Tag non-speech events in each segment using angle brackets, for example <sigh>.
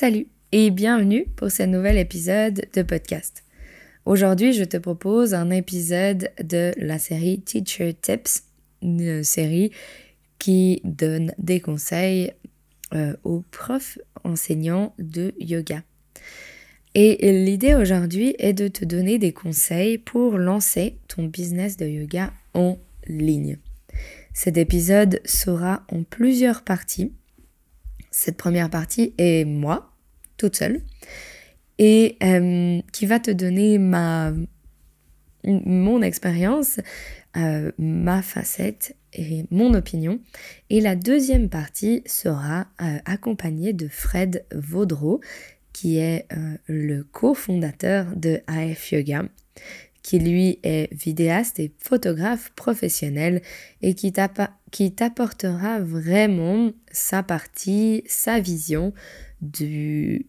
Salut et bienvenue pour ce nouvel épisode de podcast. Aujourd'hui, je te propose un épisode de la série Teacher Tips, une série qui donne des conseils euh, aux profs enseignants de yoga. Et l'idée aujourd'hui est de te donner des conseils pour lancer ton business de yoga en ligne. Cet épisode sera en plusieurs parties. Cette première partie est moi, toute seule, et euh, qui va te donner ma, mon expérience, euh, ma facette et mon opinion. Et la deuxième partie sera euh, accompagnée de Fred Vaudreau, qui est le cofondateur de AF Yoga, qui lui est vidéaste et photographe professionnel et qui t'apportera vraiment sa partie, sa vision du,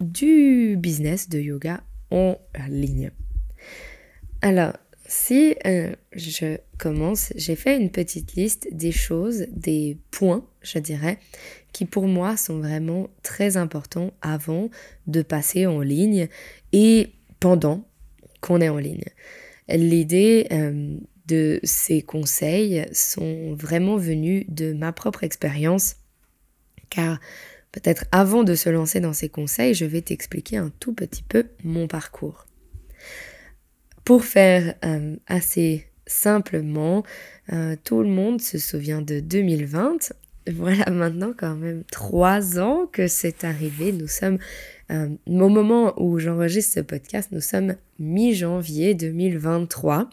du business de yoga en ligne. Alors, si euh, je commence, j'ai fait une petite liste des choses, des points, je dirais, qui pour moi sont vraiment très importants avant de passer en ligne et pendant qu'on est en ligne. L'idée euh, de ces conseils sont vraiment venus de ma propre expérience, car peut-être avant de se lancer dans ces conseils, je vais t'expliquer un tout petit peu mon parcours. Pour faire euh, assez simplement, euh, tout le monde se souvient de 2020. <laughs> Voilà maintenant quand même trois ans que c'est arrivé. Nous sommes, euh, au moment où j'enregistre ce podcast, nous sommes mi-janvier 2023.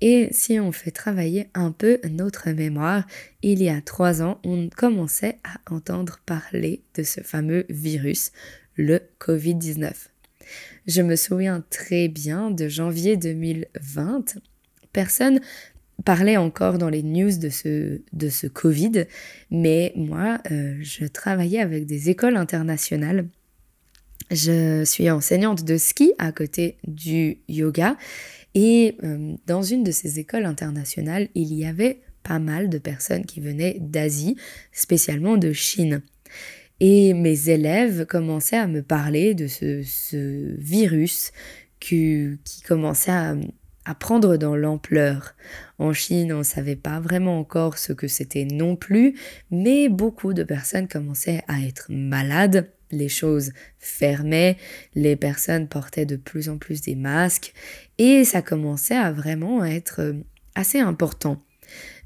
Et si on fait travailler un peu notre mémoire, il y a trois ans, on commençait à entendre parler de ce fameux virus, le Covid-19. Je me souviens très bien de janvier 2020. Personne parlait encore dans les news de ce, de ce Covid, mais moi, euh, je travaillais avec des écoles internationales. Je suis enseignante de ski à côté du yoga et euh, dans une de ces écoles internationales, il y avait pas mal de personnes qui venaient d'Asie, spécialement de Chine. Et mes élèves commençaient à me parler de ce, virus qui, commençait à, à, prendre dans l'ampleur. En Chine, on ne savait pas vraiment encore ce que c'était non plus, mais beaucoup de personnes commençaient à être malades. Les choses fermaient, les personnes portaient de plus en plus des masques et ça commençait à vraiment être euh, assez important.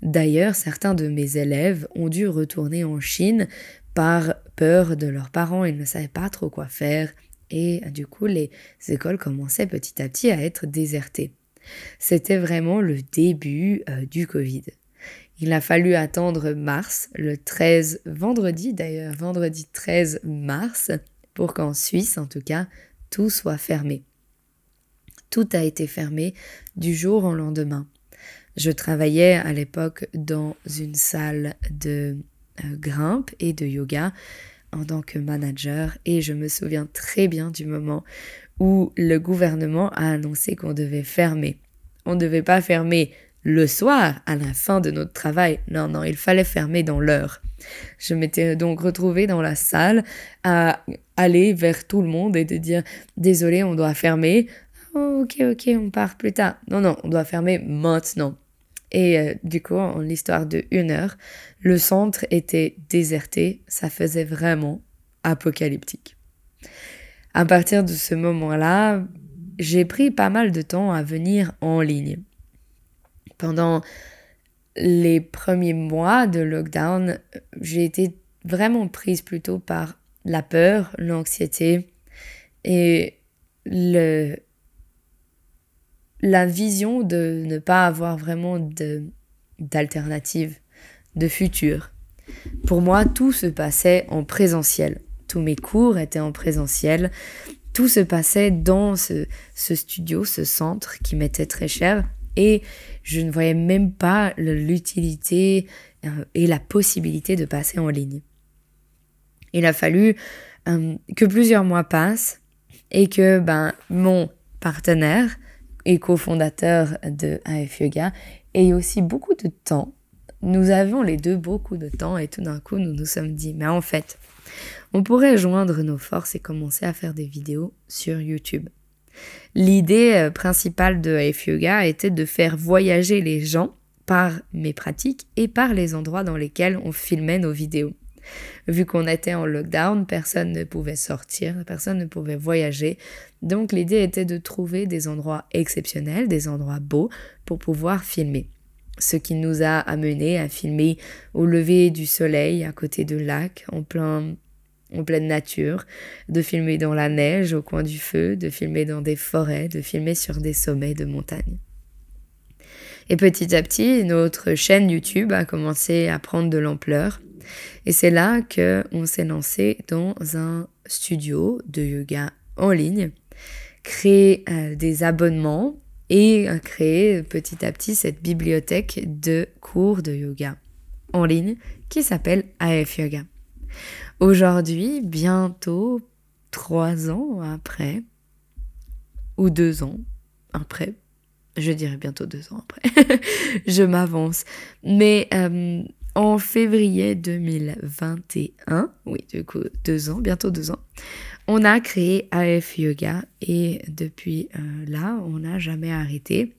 D'ailleurs, certains de mes élèves ont dû retourner en Chine par peur de leurs parents, ils ne savaient pas trop quoi faire et du coup les écoles commençaient petit à petit à être désertées. C'était vraiment le début euh, du Covid. Il a fallu attendre mars, le 13 vendredi d'ailleurs, vendredi 13 mars, pour qu'en Suisse en tout cas, tout soit fermé. Tout a été fermé du jour au lendemain. Je travaillais à l'époque dans une salle de euh, grimpe et de yoga en tant que manager et je me souviens très bien du moment où le gouvernement a annoncé qu'on devait fermer. On ne devait pas fermer le soir à la fin de notre travail. Non, non, il fallait fermer dans l'heure. Je m'étais donc retrouvée dans la salle à aller vers tout le monde et de dire désolé, on doit fermer. Oh, ok, ok, on part plus tard. Non, non, on doit fermer maintenant. Et euh, du coup, en l'histoire de une heure, le centre était déserté. Ça faisait vraiment apocalyptique. À partir de ce moment-là, j'ai pris pas mal de temps à venir en ligne. Pendant les premiers mois de lockdown, j'ai été vraiment prise plutôt par la peur, l'anxiété et le, la vision de ne pas avoir vraiment d'alternative, de, futur. Pour moi, tout se passait en présentiel. Tous mes cours étaient en présentiel. Tout se passait dans ce, studio, ce centre qui m'était très cher. Et je ne voyais même pas l'utilité euh, et la possibilité de passer en ligne. Il a fallu euh, que plusieurs mois passent et que ben, mon partenaire et cofondateur de AF Yoga ait aussi beaucoup de temps. Nous avions les deux beaucoup de temps et tout d'un coup nous nous sommes dit mais en fait on pourrait joindre nos forces et commencer à faire des vidéos sur YouTube. L'idée euh, principale de AF Yoga était de faire voyager les gens par mes pratiques et par les endroits dans lesquels on filmait nos vidéos. Vu qu'on était en lockdown, personne ne pouvait sortir, personne ne pouvait voyager. Donc l'idée était de trouver des endroits exceptionnels, des endroits beaux pour pouvoir filmer. Ce qui nous a amené à filmer au lever du soleil à côté de lacs en plein en pleine nature, de filmer dans la neige au coin du feu, de filmer dans des forêts, de filmer sur des sommets de montagne. Et petit à petit, notre chaîne YouTube a commencé à prendre de l'ampleur. Et c'est là que on s'est lancé dans un studio de yoga en ligne, créer euh, des abonnements et créer petit à petit cette bibliothèque de cours de yoga en ligne qui s'appelle AF Yoga. Aujourd'hui, bientôt trois ans après, ou deux ans après, je dirais bientôt deux ans après, <laughs> je m'avance, mais euh, en février 2021, oui, du coup, deux ans, bientôt deux ans, on a créé AF Yoga et depuis euh, là, on n'a jamais arrêté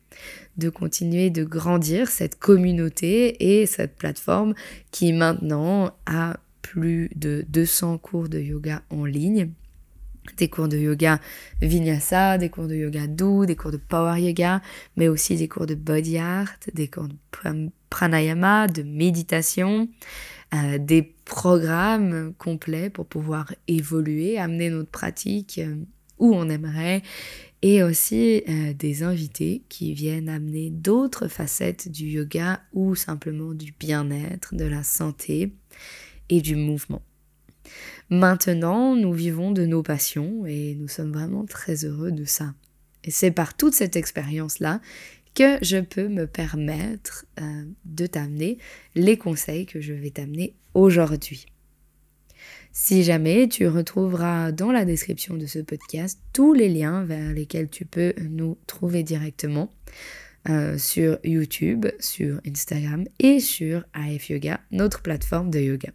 de continuer de grandir cette communauté et cette plateforme qui maintenant a plus de 200 cours de yoga en ligne des cours de yoga vinyasa, des cours de yoga doux, des cours de power yoga, mais aussi des cours de body art, des cours de pranayama, de méditation, euh, des programmes complets pour pouvoir évoluer, amener notre pratique euh, où on aimerait, et aussi euh, des invités qui viennent amener d'autres facettes du yoga ou simplement du bien-être, de la santé et du mouvement. Maintenant, nous vivons de nos passions et nous sommes vraiment très heureux de ça. Et c'est par toute cette expérience-là que je peux me permettre euh, de t'amener les conseils que je vais t'amener aujourd'hui. Si jamais tu retrouveras dans la description de ce podcast tous les liens vers lesquels tu peux nous trouver directement euh, sur YouTube, sur Instagram et sur AF Yoga, notre plateforme de yoga.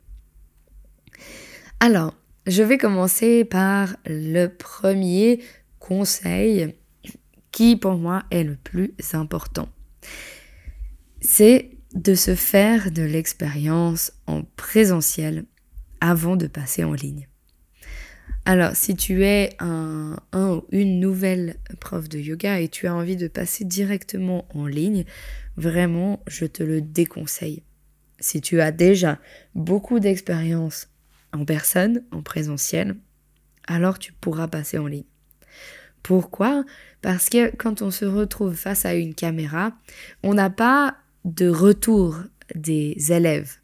Alors, je vais commencer par le premier conseil qui pour moi est le plus important. C'est de se faire de l'expérience en présentiel avant de passer en ligne. Alors, si tu es un, un, ou une nouvelle prof de yoga et tu as envie de passer directement en ligne, vraiment, je te le déconseille. Si tu as déjà beaucoup d'expérience en personne, en présentiel, alors tu pourras passer en ligne. Pourquoi? Parce que quand on se retrouve face à une caméra, on n'a pas de retour des élèves.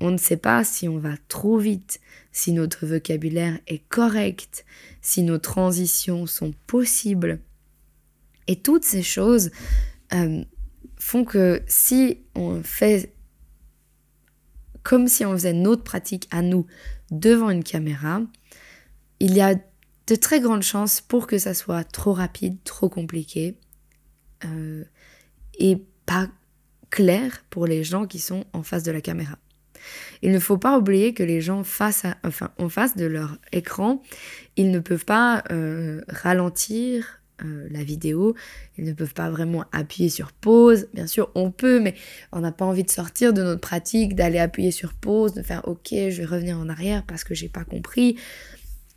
On ne sait pas si on va trop vite, si notre vocabulaire est correct, si nos transitions sont possibles. Et toutes ces choses euh, font que si on fait comme si on faisait notre pratique à nous devant une caméra, il y a de très grandes chances pour que ça soit trop rapide, trop compliqué euh, et pas clair pour les gens qui sont en face de la caméra. Il ne faut pas oublier que les gens en face de leur écran, ils ne peuvent pas euh, ralentir, euh, la vidéo. Ils ne peuvent pas vraiment appuyer sur pause. Bien sûr, on peut, mais on n'a pas envie de sortir de notre pratique, d'aller appuyer sur pause, de faire OK, je vais revenir en arrière parce que j'ai pas compris.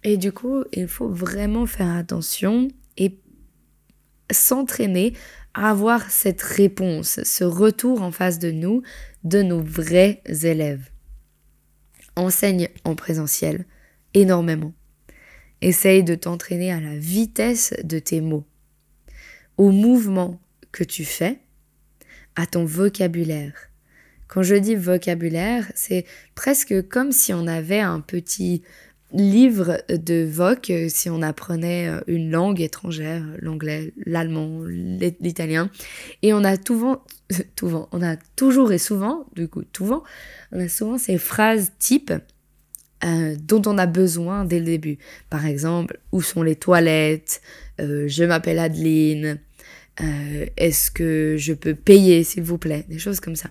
Et du coup, il faut vraiment faire attention et s'entraîner à avoir cette réponse, ce retour en face de nous de nos vrais élèves. Enseigne en présentiel énormément. Essaye de t'entraîner à la vitesse de tes mots, au mouvement que tu fais, à ton vocabulaire. Quand je dis vocabulaire, c'est presque comme si on avait un petit livre de voc si on apprenait euh, une langue étrangère, l'anglais, l'allemand, l'italien. Et on a souvent, souvent, on a toujours et souvent, du coup, souvent, on a souvent ces phrases types euh, dont on a besoin dès le début. Par exemple, où sont les toilettes? euh, Je m'appelle Adeline. Est-ce que je peux payer, s'il vous plaît? Des choses comme ça.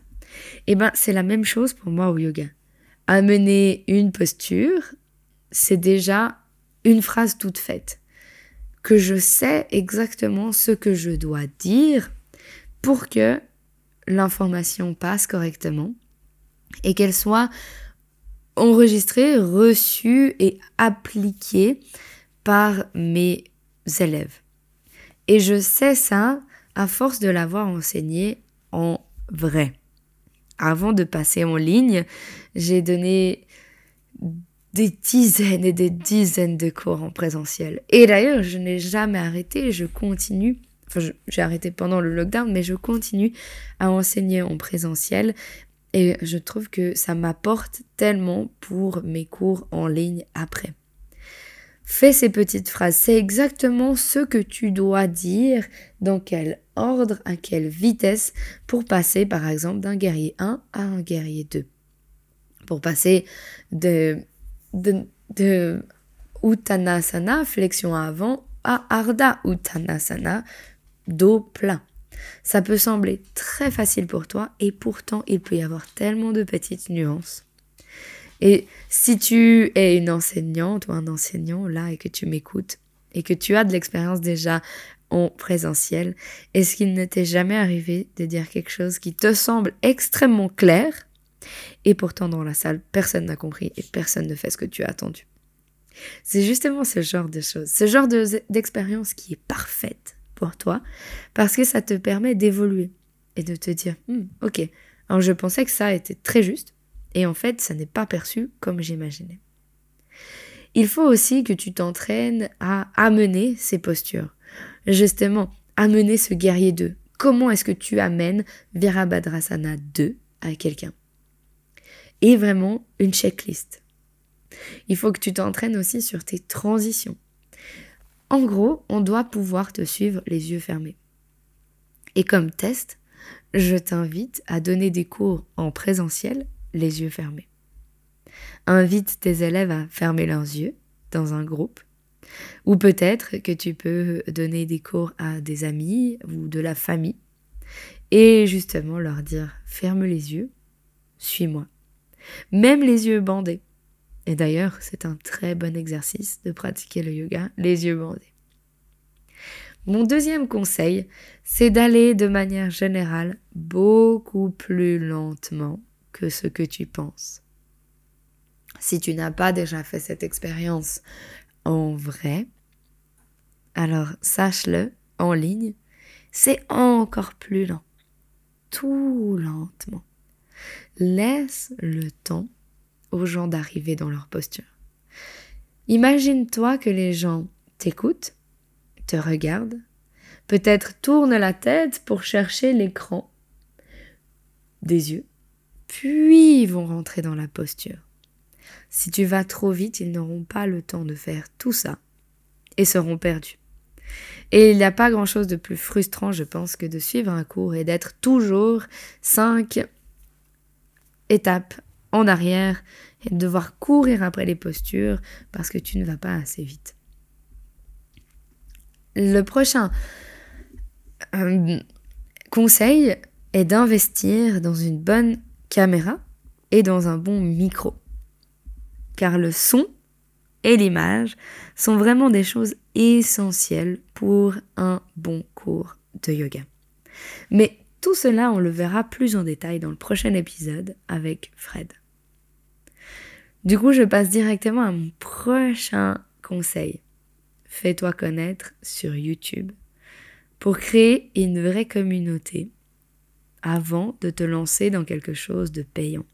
Et eh ben, c'est la même chose pour moi au yoga. Amener une posture, c'est déjà une phrase toute faite. Que je sais exactement ce que je dois dire pour que l'information passe correctement et qu'elle soit enregistrée, reçue et appliquée par mes élèves. Et je sais ça à force de l'avoir enseigné en vrai. Avant de passer en ligne, j'ai donné des dizaines et des dizaines de cours en présentiel. Et d'ailleurs, je n'ai jamais arrêté, je continue, enfin j'ai arrêté pendant le lockdown, mais je continue à enseigner en présentiel. Et je trouve que ça m'apporte tellement pour mes cours en ligne après. Fais ces petites phrases, c'est exactement ce que tu dois dire, dans quel ordre, à quelle vitesse, pour passer par exemple d'un guerrier 1 à un guerrier 2. Pour passer de de, de Uttanasana, flexion avant, à Ardha Uttanasana, dos plein. Ça peut sembler très facile pour toi et pourtant il peut y avoir tellement de petites nuances. Et si tu es une enseignante ou un enseignant là et que tu m'écoutes et que tu as de l'expérience déjà en présentiel, est-ce qu'il ne t'est jamais arrivé de dire quelque chose qui te semble extrêmement clair et pourtant, dans la salle, personne n'a compris et personne ne fait ce que tu as attendu. C'est justement ce genre de choses, ce genre d'expérience qui est parfaite pour toi parce que ça te permet d'évoluer et de te dire, hmm, ok, alors je pensais que ça était très juste et en fait, ça n'est pas perçu comme j'imaginais. Il faut aussi que tu t'entraînes à amener ces postures. Justement, amener ce guerrier 2. Comment est-ce que tu amènes Virabhadrasana 2 à quelqu'un? Et vraiment une checklist. Il faut que tu t'entraînes aussi sur tes transitions. En gros, on doit pouvoir te suivre les yeux fermés. Et comme test, je t'invite à donner des cours en présentiel les yeux fermés. Invite tes élèves à fermer leurs yeux dans un groupe. Ou peut-être que tu peux donner des cours à des amis ou de la famille et justement leur dire ferme les yeux, suis-moi même les yeux bandés. Et d'ailleurs, c'est un très bon exercice de pratiquer le yoga, les yeux bandés. Mon deuxième conseil, c'est d'aller de manière générale beaucoup plus lentement que ce que tu penses. Si tu n'as pas déjà fait cette expérience en vrai, alors sache-le en ligne, c'est encore plus lent, tout lentement. Laisse le temps aux gens d'arriver dans leur posture. Imagine-toi que les gens t'écoutent, te regardent, peut-être tournent la tête pour chercher l'écran des yeux, puis vont rentrer dans la posture. Si tu vas trop vite, ils n'auront pas le temps de faire tout ça et seront perdus. Et il n'y a pas grand-chose de plus frustrant, je pense, que de suivre un cours et d'être toujours cinq étape en arrière et devoir courir après les postures parce que tu ne vas pas assez vite. Le prochain euh, conseil est d'investir dans une bonne caméra et dans un bon micro. Car le son et l'image sont vraiment des choses essentielles pour un bon cours de yoga. Mais tout cela, on le verra plus en détail dans le prochain épisode avec Fred. Du coup, je passe directement à mon prochain conseil, fais-toi connaître sur YouTube pour créer une vraie communauté avant de te lancer dans quelque chose de payant.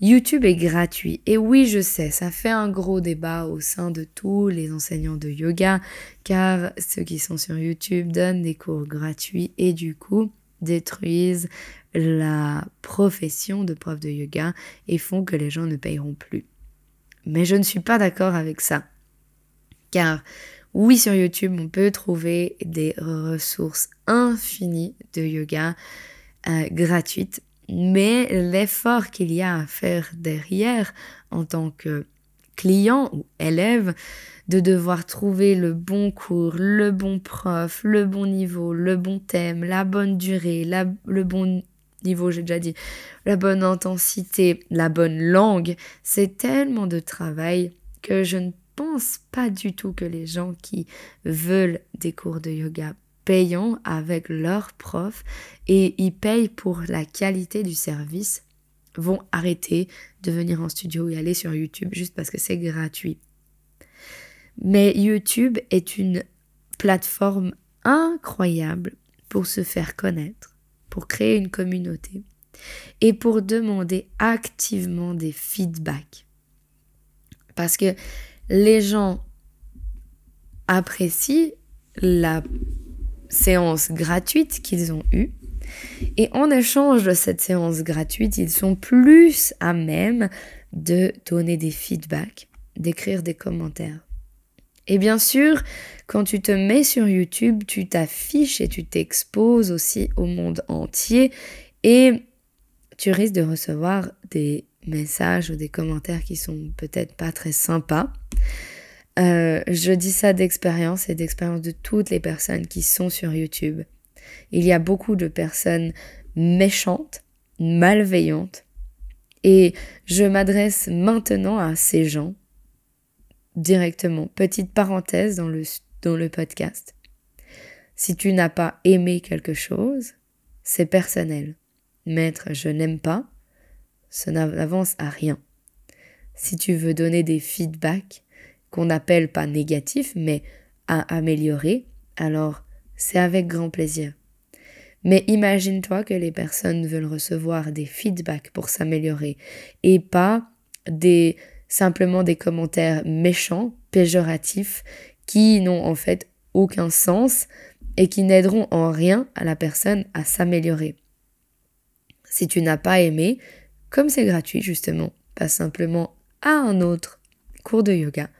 YouTube est gratuit. Et oui, je sais, ça fait un gros débat au sein de tous les enseignants de yoga, car ceux qui sont sur YouTube donnent des cours gratuits et du coup détruisent la profession de prof de yoga et font que les gens ne payeront plus. Mais je ne suis pas d'accord avec ça. Car oui, sur YouTube, on peut trouver des ressources infinies de yoga euh, gratuites mais l'effort qu'il y a à faire derrière en tant que client ou élève, de devoir trouver le bon cours, le bon prof, le bon niveau, le bon thème, la bonne durée, le bon niveau, j'ai déjà dit, la bonne intensité, la bonne langue, c'est tellement de travail que je ne pense pas du tout que les gens qui veulent des cours de yoga payant avec leur prof et ils payent pour la qualité du service vont arrêter de venir en studio et aller sur YouTube juste parce que c'est gratuit. Mais YouTube est une plateforme incroyable pour se faire connaître, pour créer une communauté et pour demander activement des feedbacks. Parce que les gens apprécient la séance gratuite qu'ils ont eue. Et en échange de cette séance gratuite, ils sont plus à même de donner des feedbacks, d'écrire des commentaires. Et bien sûr, quand tu te mets sur YouTube, tu t'affiches et tu t'exposes aussi au monde entier et tu risques de recevoir des messages ou des commentaires qui sont peut-être pas très sympas. Euh, je dis ça d'expérience et d'expérience de toutes les personnes qui sont sur YouTube. Il y a beaucoup de personnes méchantes, malveillantes, et je m'adresse maintenant à ces gens directement. Petite parenthèse dans le, dans le podcast. Si tu n'as pas aimé quelque chose, c'est personnel. Maître, je n'aime pas, ça n'avance à rien. Si tu veux donner des feedbacks, qu'on n'appelle pas négatif, mais à améliorer, alors c'est avec grand plaisir. Mais imagine-toi que les personnes veulent recevoir des feedbacks pour s'améliorer et pas des simplement des commentaires méchants, péjoratifs, qui n'ont en fait aucun sens et qui n'aideront en rien à la personne à s'améliorer. Si tu n'as pas aimé, comme c'est gratuit justement, passe simplement à un autre cours de yoga,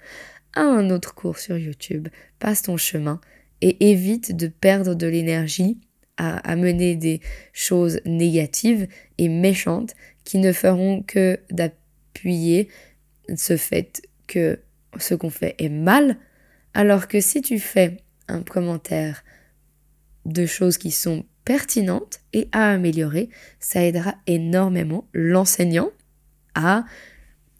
à un autre cours sur YouTube, passe ton chemin et évite de perdre de l'énergie à amener des choses négatives et méchantes qui ne feront que d'appuyer ce fait que ce qu'on fait est mal, alors que si tu fais un commentaire de choses qui sont pertinentes et à améliorer, ça aidera énormément l'enseignant à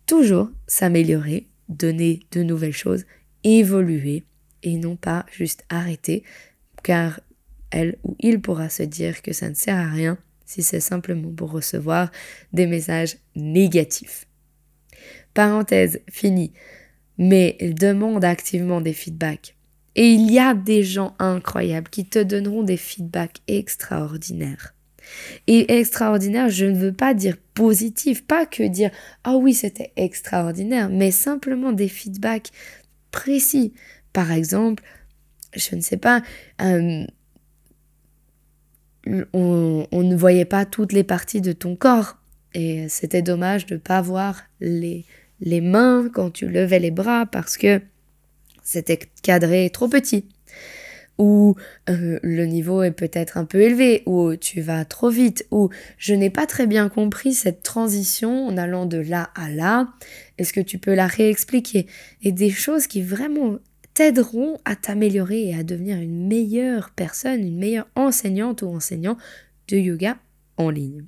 toujours s'améliorer donner de nouvelles choses, évoluer et non pas juste arrêter, car elle ou il pourra se dire que ça ne sert à rien si c'est simplement pour recevoir des messages négatifs. Parenthèse finie, mais demande activement des feedbacks. Et il y a des gens incroyables qui te donneront des feedbacks extraordinaires. Et extraordinaire, je ne veux pas dire positif, pas que dire ah oui c'était extraordinaire, mais simplement des feedbacks précis. Par exemple, je ne sais pas, euh, on, ne voyait pas toutes les parties de ton corps et c'était dommage de ne pas voir les, les mains quand tu levais les bras parce que c'était cadré trop petit ou euh, le niveau est peut-être un peu élevé, ou tu vas trop vite, ou je n'ai pas très bien compris cette transition en allant de là à là, est-ce que tu peux la réexpliquer? Et des choses qui vraiment t'aideront à t'améliorer et à devenir une meilleure personne, une meilleure enseignante ou enseignant de yoga en ligne.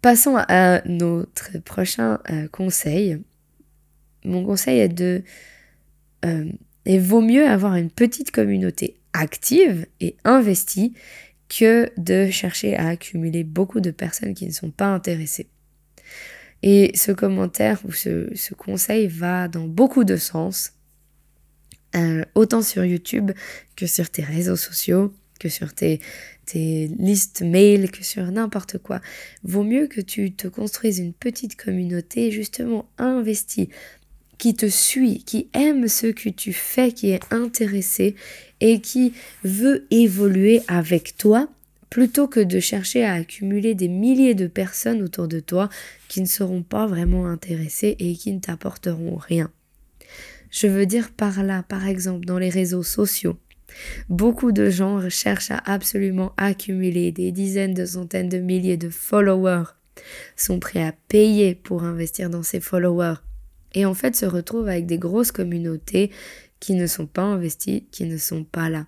Passons à notre prochain euh, conseil. Mon conseil est de euh, et vaut mieux avoir une petite communauté active et investie que de chercher à accumuler beaucoup de personnes qui ne sont pas intéressées. Et ce commentaire ou ce, conseil va dans beaucoup de sens, euh, autant sur YouTube que sur tes réseaux sociaux, que sur tes, tes listes mail, que sur n'importe quoi. Vaut mieux que tu te construises une petite communauté justement investie, qui te suit, qui aime ce que tu fais, qui est intéressé et qui veut évoluer avec toi plutôt que de chercher à accumuler des milliers de personnes autour de toi qui ne seront pas vraiment intéressées et qui ne t'apporteront rien. Je veux dire par là, par exemple, dans les réseaux sociaux. Beaucoup de gens cherchent à absolument accumuler des dizaines de centaines de milliers de followers, sont prêts à payer pour investir dans ces followers, et en fait se retrouvent avec des grosses communautés qui ne sont pas investies, qui ne sont pas là.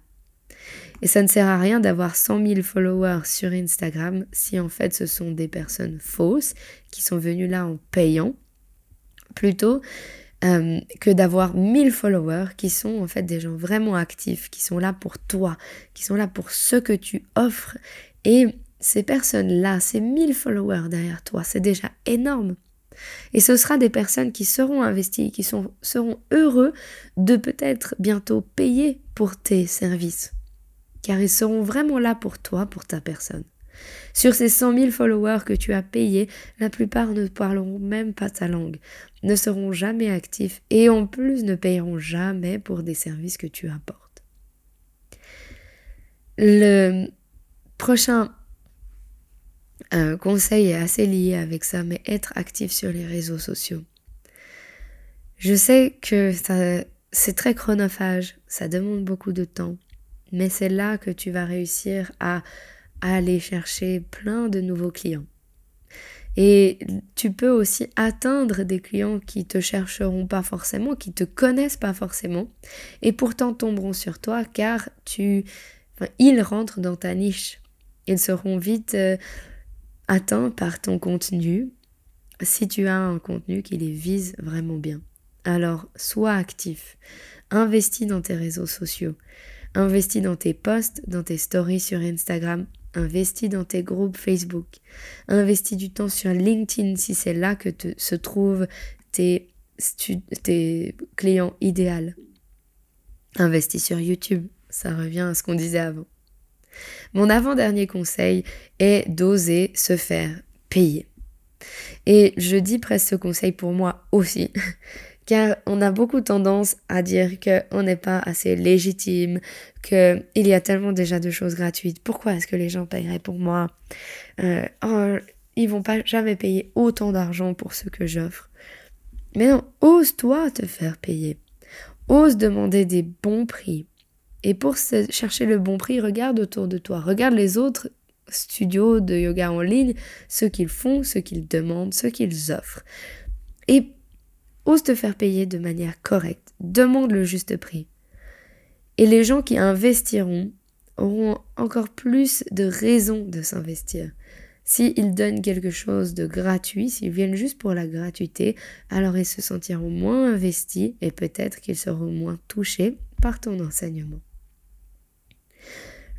Et ça ne sert à rien d'avoir 100 000 followers sur Instagram si en fait ce sont des personnes fausses qui sont venues là en payant, plutôt euh, que d'avoir 1000 followers qui sont en fait des gens vraiment actifs, qui sont là pour toi, qui sont là pour ce que tu offres. Et ces personnes-là, ces 1000 followers derrière toi, c'est déjà énorme. Et ce sera des personnes qui seront investies, qui sont, seront heureux de peut-être bientôt payer pour tes services car ils seront vraiment là pour toi, pour ta personne. Sur ces 100 000 followers que tu as payés, la plupart ne parleront même pas ta langue, ne seront jamais actifs et en plus ne payeront jamais pour des services que tu apportes. Le prochain euh, conseil est assez lié avec ça, mais être actif sur les réseaux sociaux. Je sais que c'est très chronophage, ça demande beaucoup de temps, mais c'est là que tu vas réussir à, aller chercher plein de nouveaux clients. Et tu peux aussi atteindre des clients qui te chercheront pas forcément, qui te connaissent pas forcément, et pourtant tomberont sur toi car tu, ils rentrent dans ta niche. Ils seront vite euh, atteints par ton contenu si tu as un contenu qui les vise vraiment bien. Alors, sois actif, investis dans tes réseaux sociaux, Investis dans tes posts, dans tes stories sur Instagram. Investis dans tes groupes Facebook. Investis du temps sur LinkedIn si c'est là que se trouvent tes, tes clients idéaux. Investis sur YouTube. Ça revient à ce qu'on disait avant. Mon avant-dernier conseil est d'oser se faire payer. Et je dis presque ce conseil pour moi aussi, <laughs> car on a beaucoup tendance à dire qu'on n'est pas assez légitime, qu'il y a tellement déjà de choses gratuites, pourquoi est-ce que les gens paieraient pour moi? Euh, oh, Ils vont pas jamais payer autant d'argent pour ce que j'offre. Mais non, ose-toi te faire payer. Ose demander des bons prix. Et pour chercher le bon prix, regarde autour de toi, regarde les autres studios de yoga en ligne, ce qu'ils font, ce qu'ils demandent, ce qu'ils offrent. Et Ose te faire payer de manière correcte. Demande le juste prix. Et les gens qui investiront auront encore plus de raisons de s'investir. S'ils donnent quelque chose de gratuit, s'ils viennent juste pour la gratuité, alors ils se sentiront moins investis et peut-être qu'ils seront moins touchés par ton enseignement.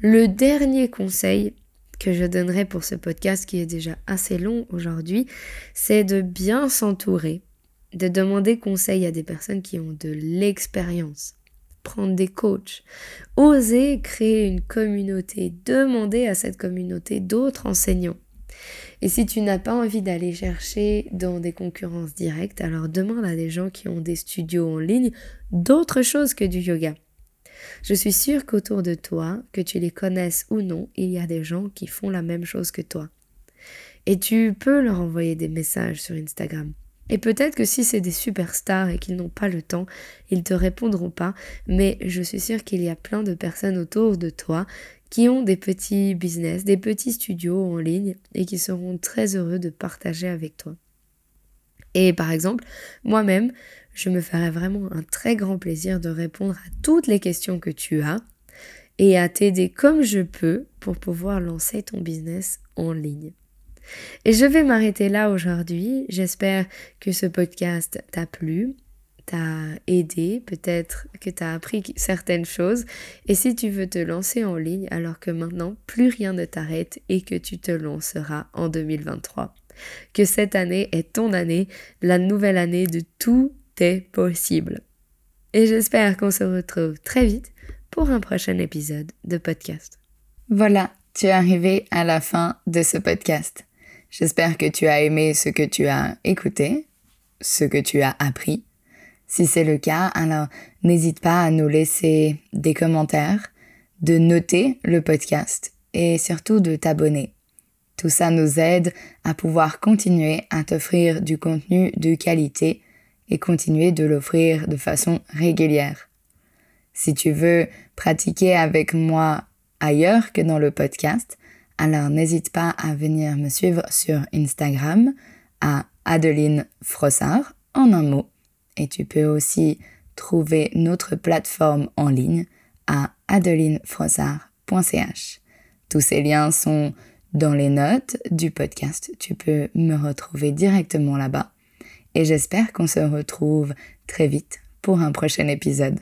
Le dernier conseil que je donnerai pour ce podcast qui est déjà assez long aujourd'hui, c'est de bien s'entourer de demander conseil à des personnes qui ont de l'expérience, prendre des coachs, oser créer une communauté, demander à cette communauté d'autres enseignants. Et si tu n'as pas envie d'aller chercher dans des concurrences directes, alors demande à des gens qui ont des studios en ligne d'autres choses que du yoga. Je suis sûre qu'autour de toi, que tu les connaisses ou non, il y a des gens qui font la même chose que toi. Et tu peux leur envoyer des messages sur Instagram. Et peut-être que si c'est des superstars et qu'ils n'ont pas le temps, ils te répondront pas, mais je suis sûre qu'il y a plein de personnes autour de toi qui ont des petits business, des petits studios en ligne et qui seront très heureux de partager avec toi. Et par exemple, moi-même, je me ferais vraiment un très grand plaisir de répondre à toutes les questions que tu as et à t'aider comme je peux pour pouvoir lancer ton business en ligne. Et je vais m'arrêter là aujourd'hui. J'espère que ce podcast t'a plu, t'a aidé, peut-être que t'as appris certaines choses. Et si tu veux te lancer en ligne, alors que maintenant plus rien ne t'arrête et que tu te lanceras en 2023. que cette année est ton année, la nouvelle année de tout possible. Et j'espère qu'on se retrouve très vite pour un prochain épisode de podcast. Voilà, tu es arrivé à la fin de ce podcast. J'espère que tu as aimé ce que tu as écouté, ce que tu as appris. Si c'est le cas, alors n'hésite pas à nous laisser des commentaires, de noter le podcast et surtout de t'abonner. Tout ça nous aide à pouvoir continuer à t'offrir du contenu de qualité et continuer de l'offrir de façon régulière. Si tu veux pratiquer avec moi ailleurs que dans le podcast, alors n'hésite pas à venir me suivre sur Instagram à Adeline Frossard en un mot. Et tu peux aussi trouver notre plateforme en ligne à adelinefrossard.ch. Tous ces liens sont dans les notes du podcast. Tu peux me retrouver directement là-bas. Et j'espère qu'on se retrouve très vite pour un prochain épisode.